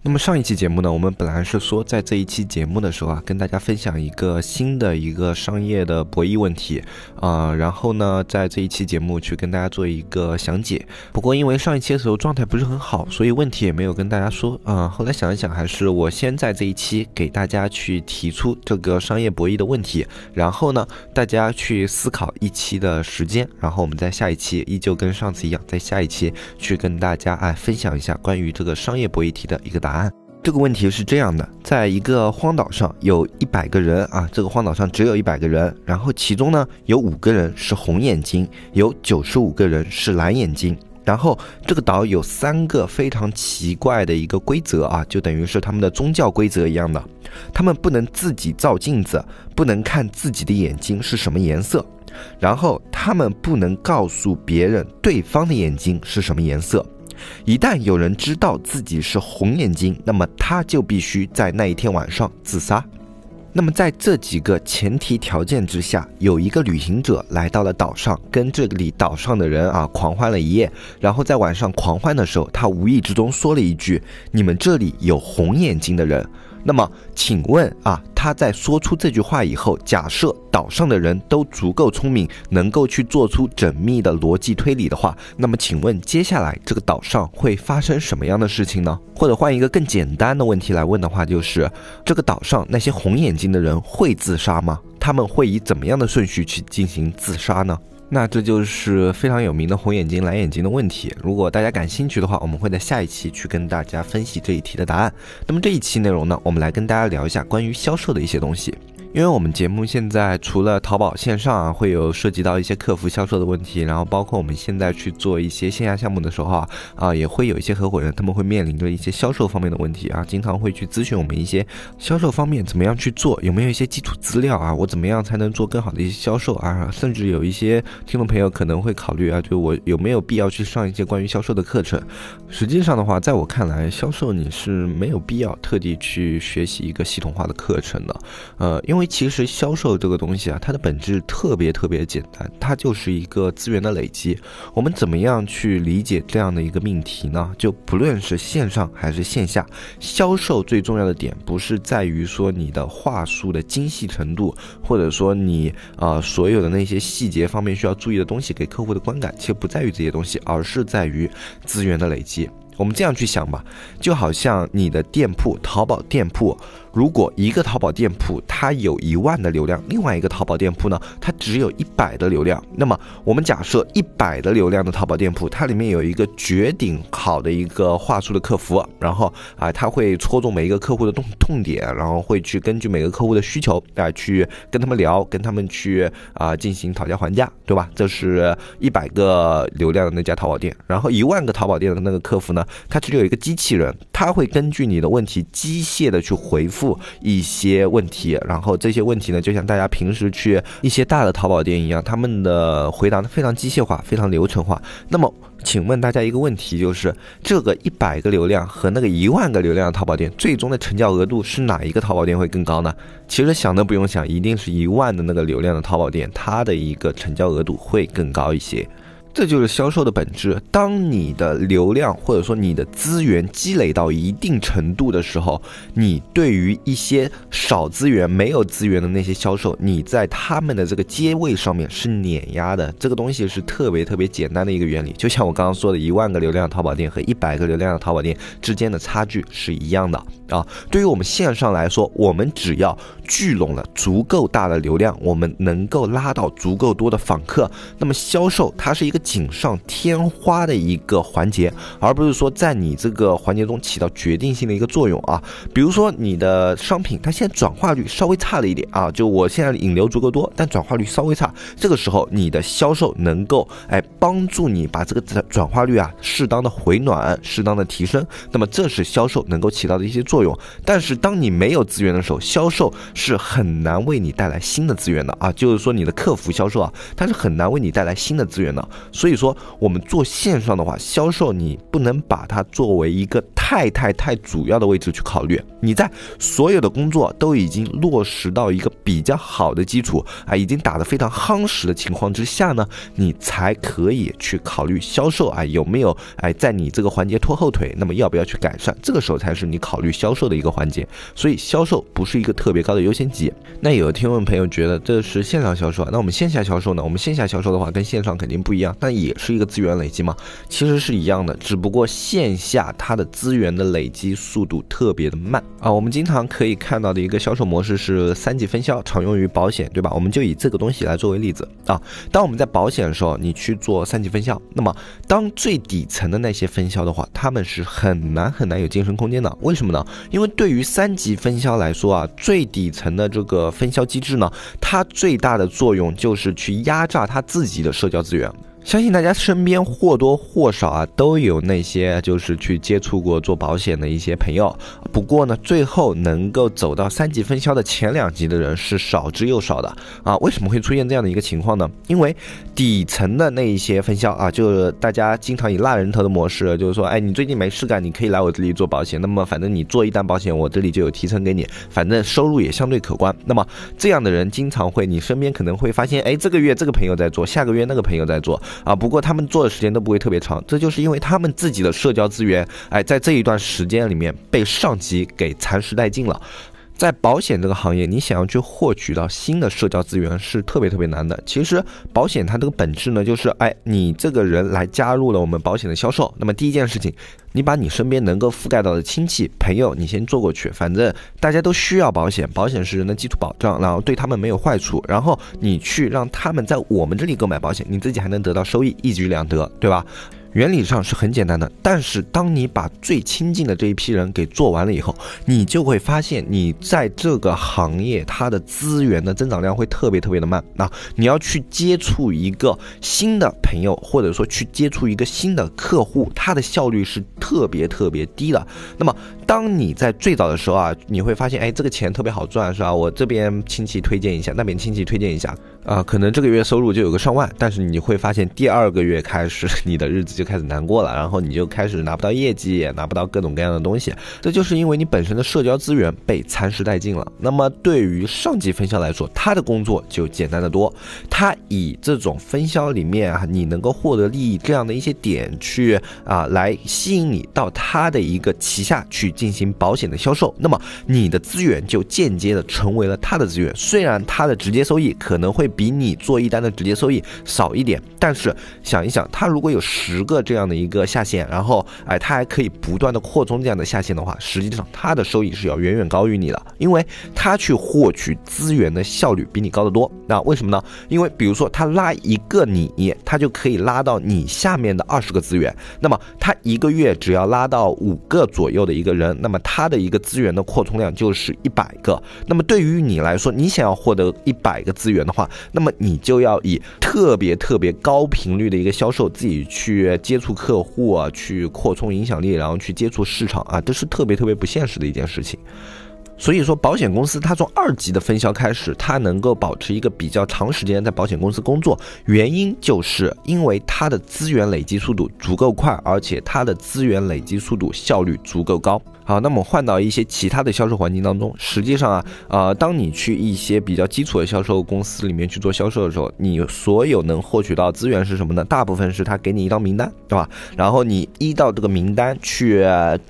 那么上一期节目呢，我们本来是说在这一期节目的时候啊，跟大家分享一个新的一个商业的博弈问题啊，然后呢，在这一期节目去跟大家做一个详解。不过因为上一期的时候状态不是很好，所以问题也没有跟大家说啊。后来想一想，还是我先在这一期给大家去提出这个商业博弈的问题，然后呢，大家去思考一期的时间，然后我们在下一期依旧跟上次一样，在下一期去跟大家啊分享一下关于这个商业博弈题的一个答答案。这个问题是这样的，在一个荒岛上有一百个人啊，这个荒岛上只有一百个人，然后其中呢有五个人是红眼睛，有九十五个人是蓝眼睛，然后这个岛有三个非常奇怪的一个规则啊，就等于是他们的宗教规则一样的，他们不能自己照镜子，不能看自己的眼睛是什么颜色，然后他们不能告诉别人对方的眼睛是什么颜色。一旦有人知道自己是红眼睛，那么他就必须在那一天晚上自杀。那么在这几个前提条件之下，有一个旅行者来到了岛上，跟这里岛上的人啊狂欢了一夜。然后在晚上狂欢的时候，他无意之中说了一句：“你们这里有红眼睛的人。”那么，请问啊，他在说出这句话以后，假设岛上的人都足够聪明，能够去做出缜密的逻辑推理的话，那么请问接下来这个岛上会发生什么样的事情呢？或者换一个更简单的问题来问的话，就是这个岛上那些红眼睛的人会自杀吗？他们会以怎么样的顺序去进行自杀呢？那这就是非常有名的红眼睛蓝眼睛的问题。如果大家感兴趣的话，我们会在下一期去跟大家分析这一题的答案。那么这一期内容呢，我们来跟大家聊一下关于销售的一些东西。因为我们节目现在除了淘宝线上啊，会有涉及到一些客服销售的问题，然后包括我们现在去做一些线下项目的时候啊，啊也会有一些合伙人他们会面临着一些销售方面的问题啊，经常会去咨询我们一些销售方面怎么样去做，有没有一些基础资料啊，我怎么样才能做更好的一些销售啊，甚至有一些听众朋友可能会考虑啊，就我有没有必要去上一些关于销售的课程？实际上的话，在我看来，销售你是没有必要特地去学习一个系统化的课程的，呃，因为。因为其实销售这个东西啊，它的本质特别特别简单，它就是一个资源的累积。我们怎么样去理解这样的一个命题呢？就不论是线上还是线下，销售最重要的点不是在于说你的话术的精细程度，或者说你啊所有的那些细节方面需要注意的东西给客户的观感，其实不在于这些东西，而是在于资源的累积。我们这样去想吧，就好像你的店铺，淘宝店铺。如果一个淘宝店铺它有一万的流量，另外一个淘宝店铺呢，它只有一百的流量，那么我们假设一百的流量的淘宝店铺，它里面有一个绝顶好的一个话术的客服，然后啊，他会戳中每一个客户的痛痛点，然后会去根据每个客户的需求啊，去跟他们聊，跟他们去啊进行讨价还价，对吧？这是一百个流量的那家淘宝店，然后一万个淘宝店的那个客服呢，他只有一个机器人，他会根据你的问题机械的去回复。一些问题，然后这些问题呢，就像大家平时去一些大的淘宝店一样，他们的回答呢非常机械化，非常流程化。那么，请问大家一个问题，就是这个一百个流量和那个一万个流量的淘宝店，最终的成交额度是哪一个淘宝店会更高呢？其实想都不用想，一定是一万的那个流量的淘宝店，它的一个成交额度会更高一些。这就是销售的本质。当你的流量或者说你的资源积累到一定程度的时候，你对于一些少资源、没有资源的那些销售，你在他们的这个阶位上面是碾压的。这个东西是特别特别简单的一个原理，就像我刚刚说的，一万个流量淘宝店和一百个流量的淘宝店之间的差距是一样的啊。对于我们线上来说，我们只要聚拢了足够大的流量，我们能够拉到足够多的访客，那么销售它是一个。锦上添花的一个环节，而不是说在你这个环节中起到决定性的一个作用啊。比如说你的商品，它现在转化率稍微差了一点啊，就我现在引流足够多，但转化率稍微差，这个时候你的销售能够哎帮助你把这个转转化率啊适当的回暖，适当的提升，那么这是销售能够起到的一些作作用。但是当你没有资源的时候，销售是很难为你带来新的资源的啊，就是说你的客服销售啊，它是很难为你带来新的资源的。所以说，我们做线上的话，销售你不能把它作为一个太太太主要的位置去考虑。你在所有的工作都已经落实到一个比较好的基础啊，已经打得非常夯实的情况之下呢，你才可以去考虑销售啊，有没有哎在你这个环节拖后腿，那么要不要去改善？这个时候才是你考虑销售的一个环节。所以销售不是一个特别高的优先级。那有的听众朋友觉得这是线上销售，那我们线下销售呢？我们线下销售的话跟线上肯定不一样，但也是一个资源累积嘛，其实是一样的，只不过线下它的资源源的累积速度特别的慢啊。我们经常可以看到的一个销售模式是三级分销，常用于保险，对吧？我们就以这个东西来作为例子啊。当我们在保险的时候，你去做三级分销，那么当最底层的那些分销的话，他们是很难很难有晋升空间的。为什么呢？因为对于三级分销来说啊，最底层的这个分销机制呢，它最大的作用就是去压榨他自己的社交资源。相信大家身边或多或少啊都有那些就是去接触过做保险的一些朋友，不过呢，最后能够走到三级分销的前两级的人是少之又少的啊。为什么会出现这样的一个情况呢？因为底层的那一些分销啊，就大家经常以拉人头的模式，就是说，哎，你最近没事干，你可以来我这里做保险。那么反正你做一单保险，我这里就有提成给你，反正收入也相对可观。那么这样的人经常会，你身边可能会发现，哎，这个月这个朋友在做，下个月那个朋友在做。啊，不过他们做的时间都不会特别长，这就是因为他们自己的社交资源，哎，在这一段时间里面被上级给蚕食殆尽了。在保险这个行业，你想要去获取到新的社交资源是特别特别难的。其实保险它这个本质呢，就是哎，你这个人来加入了我们保险的销售，那么第一件事情，你把你身边能够覆盖到的亲戚朋友，你先做过去，反正大家都需要保险，保险是人的基础保障，然后对他们没有坏处，然后你去让他们在我们这里购买保险，你自己还能得到收益，一举两得，对吧？原理上是很简单的，但是当你把最亲近的这一批人给做完了以后，你就会发现，你在这个行业它的资源的增长量会特别特别的慢。那你要去接触一个新的朋友，或者说去接触一个新的客户，它的效率是特别特别低的。那么，当你在最早的时候啊，你会发现，哎，这个钱特别好赚，是吧？我这边亲戚推荐一下，那边亲戚推荐一下。啊，可能这个月收入就有个上万，但是你会发现第二个月开始，你的日子就开始难过了，然后你就开始拿不到业绩，也拿不到各种各样的东西，这就是因为你本身的社交资源被蚕食殆尽了。那么对于上级分销来说，他的工作就简单的多，他以这种分销里面啊，你能够获得利益这样的一些点去啊，来吸引你到他的一个旗下去进行保险的销售，那么你的资源就间接的成为了他的资源，虽然他的直接收益可能会。比你做一单的直接收益少一点，但是想一想，他如果有十个这样的一个下线，然后哎，他还可以不断的扩充这样的下线的话，实际上他的收益是要远远高于你的，因为他去获取资源的效率比你高得多。那为什么呢？因为比如说他拉一个你，他就可以拉到你下面的二十个资源，那么他一个月只要拉到五个左右的一个人，那么他的一个资源的扩充量就是一百个。那么对于你来说，你想要获得一百个资源的话，那么你就要以特别特别高频率的一个销售，自己去接触客户啊，去扩充影响力，然后去接触市场啊，这是特别特别不现实的一件事情。所以说，保险公司它从二级的分销开始，它能够保持一个比较长时间在保险公司工作，原因就是因为它的资源累积速度足够快，而且它的资源累积速度效率足够高。好，那么换到一些其他的销售环境当中，实际上啊，呃，当你去一些比较基础的销售公司里面去做销售的时候，你所有能获取到资源是什么呢？大部分是他给你一张名单，对吧？然后你依照这个名单去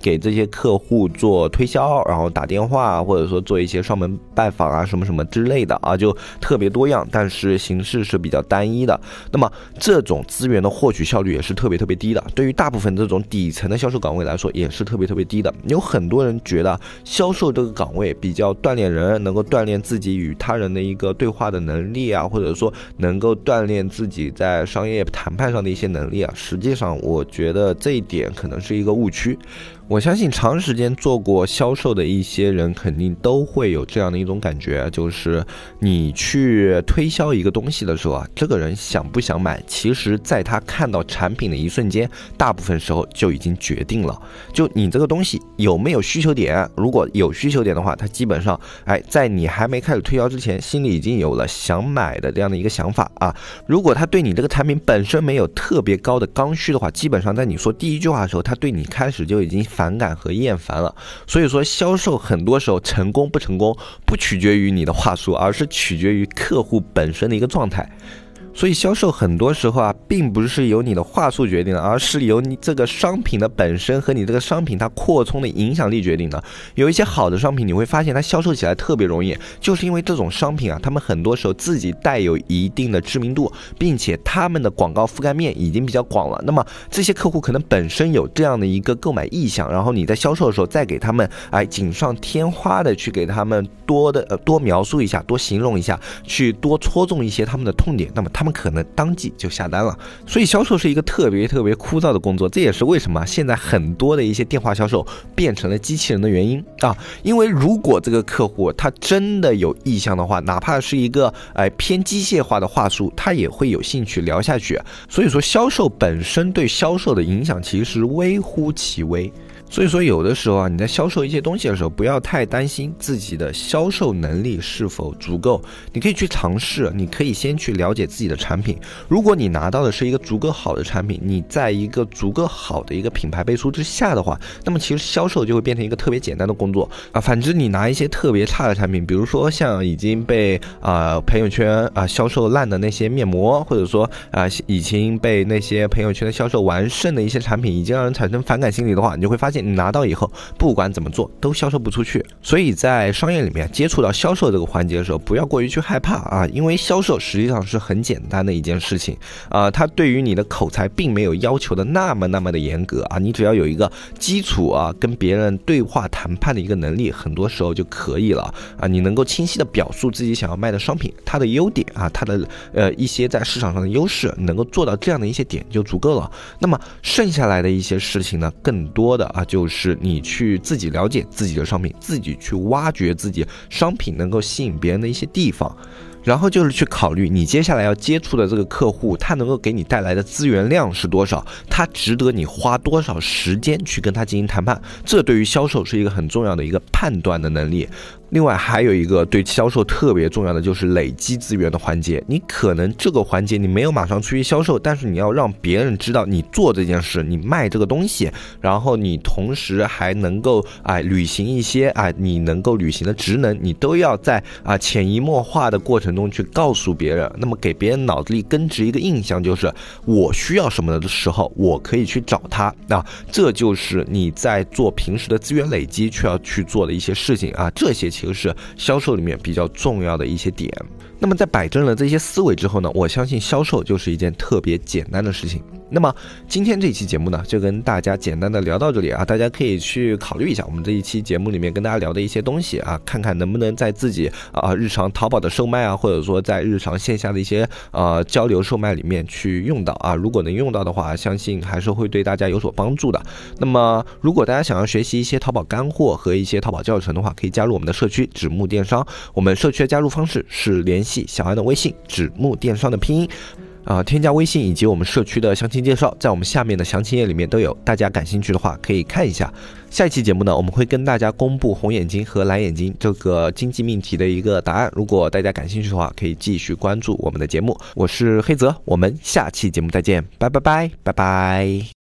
给这些客户做推销，然后打电话，或者说做一些上门拜访啊，什么什么之类的啊，就特别多样，但是形式是比较单一的。那么这种资源的获取效率也是特别特别低的。对于大部分这种底层的销售岗位来说，也是特别特别低的。有很多人觉得销售这个岗位比较锻炼人，能够锻炼自己与他人的一个对话的能力啊，或者说能够锻炼自己在商业谈判上的一些能力啊。实际上，我觉得这一点可能是一个误区。我相信长时间做过销售的一些人，肯定都会有这样的一种感觉，就是你去推销一个东西的时候啊，这个人想不想买，其实在他看到产品的一瞬间，大部分时候就已经决定了。就你这个东西有没有需求点，如果有需求点的话，他基本上，哎，在你还没开始推销之前，心里已经有了想买的这样的一个想法啊。如果他对你这个产品本身没有特别高的刚需的话，基本上在你说第一句话的时候，他对你开始就已经。反感和厌烦了，所以说销售很多时候成功不成功，不取决于你的话术，而是取决于客户本身的一个状态。所以销售很多时候啊，并不是由你的话术决定的，而是由你这个商品的本身和你这个商品它扩充的影响力决定的。有一些好的商品，你会发现它销售起来特别容易，就是因为这种商品啊，他们很多时候自己带有一定的知名度，并且他们的广告覆盖面已经比较广了。那么这些客户可能本身有这样的一个购买意向，然后你在销售的时候再给他们哎锦上添花的去给他们多的呃多描述一下，多形容一下，去多戳中一些他们的痛点，那么他他们。可能当即就下单了，所以销售是一个特别特别枯燥的工作，这也是为什么现在很多的一些电话销售变成了机器人的原因啊。因为如果这个客户他真的有意向的话，哪怕是一个哎偏机械化的话术，他也会有兴趣聊下去。所以说，销售本身对销售的影响其实微乎其微。所以说，有的时候啊，你在销售一些东西的时候，不要太担心自己的销售能力是否足够。你可以去尝试，你可以先去了解自己的产品。如果你拿到的是一个足够好的产品，你在一个足够好的一个品牌背书之下的话，那么其实销售就会变成一个特别简单的工作啊。反之，你拿一些特别差的产品，比如说像已经被啊朋友圈啊销售烂的那些面膜，或者说啊已经被那些朋友圈的销售完胜的一些产品，已经让人产生反感心理的话，你就会发现。你拿到以后，不管怎么做都销售不出去，所以在商业里面接触到销售这个环节的时候，不要过于去害怕啊，因为销售实际上是很简单的一件事情啊，它对于你的口才并没有要求的那么那么的严格啊，你只要有一个基础啊，跟别人对话谈判的一个能力，很多时候就可以了啊，你能够清晰的表述自己想要卖的商品，它的优点啊，它的呃一些在市场上的优势，能够做到这样的一些点就足够了。那么剩下来的一些事情呢，更多的啊。就是你去自己了解自己的商品，自己去挖掘自己商品能够吸引别人的一些地方。然后就是去考虑你接下来要接触的这个客户，他能够给你带来的资源量是多少，他值得你花多少时间去跟他进行谈判，这对于销售是一个很重要的一个判断的能力。另外还有一个对销售特别重要的就是累积资源的环节，你可能这个环节你没有马上出去销售，但是你要让别人知道你做这件事，你卖这个东西，然后你同时还能够啊履行一些啊你能够履行的职能，你都要在啊潜移默化的过程。中去告诉别人，那么给别人脑子里根植一个印象，就是我需要什么的时候，我可以去找他。那这就是你在做平时的资源累积，需要去做的一些事情啊。这些就是销售里面比较重要的一些点。那么在摆正了这些思维之后呢，我相信销售就是一件特别简单的事情。那么今天这期节目呢，就跟大家简单的聊到这里啊，大家可以去考虑一下我们这一期节目里面跟大家聊的一些东西啊，看看能不能在自己啊日常淘宝的售卖啊，或者说在日常线下的一些呃交流售卖里面去用到啊。如果能用到的话，相信还是会对大家有所帮助的。那么如果大家想要学习一些淘宝干货和一些淘宝教程的话，可以加入我们的社区纸木电商。我们社区的加入方式是联系。小安的微信，纸木电商的拼音，啊，添加微信以及我们社区的详情介绍，在我们下面的详情页里面都有，大家感兴趣的话可以看一下。下一期节目呢，我们会跟大家公布红眼睛和蓝眼睛这个经济命题的一个答案。如果大家感兴趣的话，可以继续关注我们的节目。我是黑泽，我们下期节目再见，拜拜拜拜拜。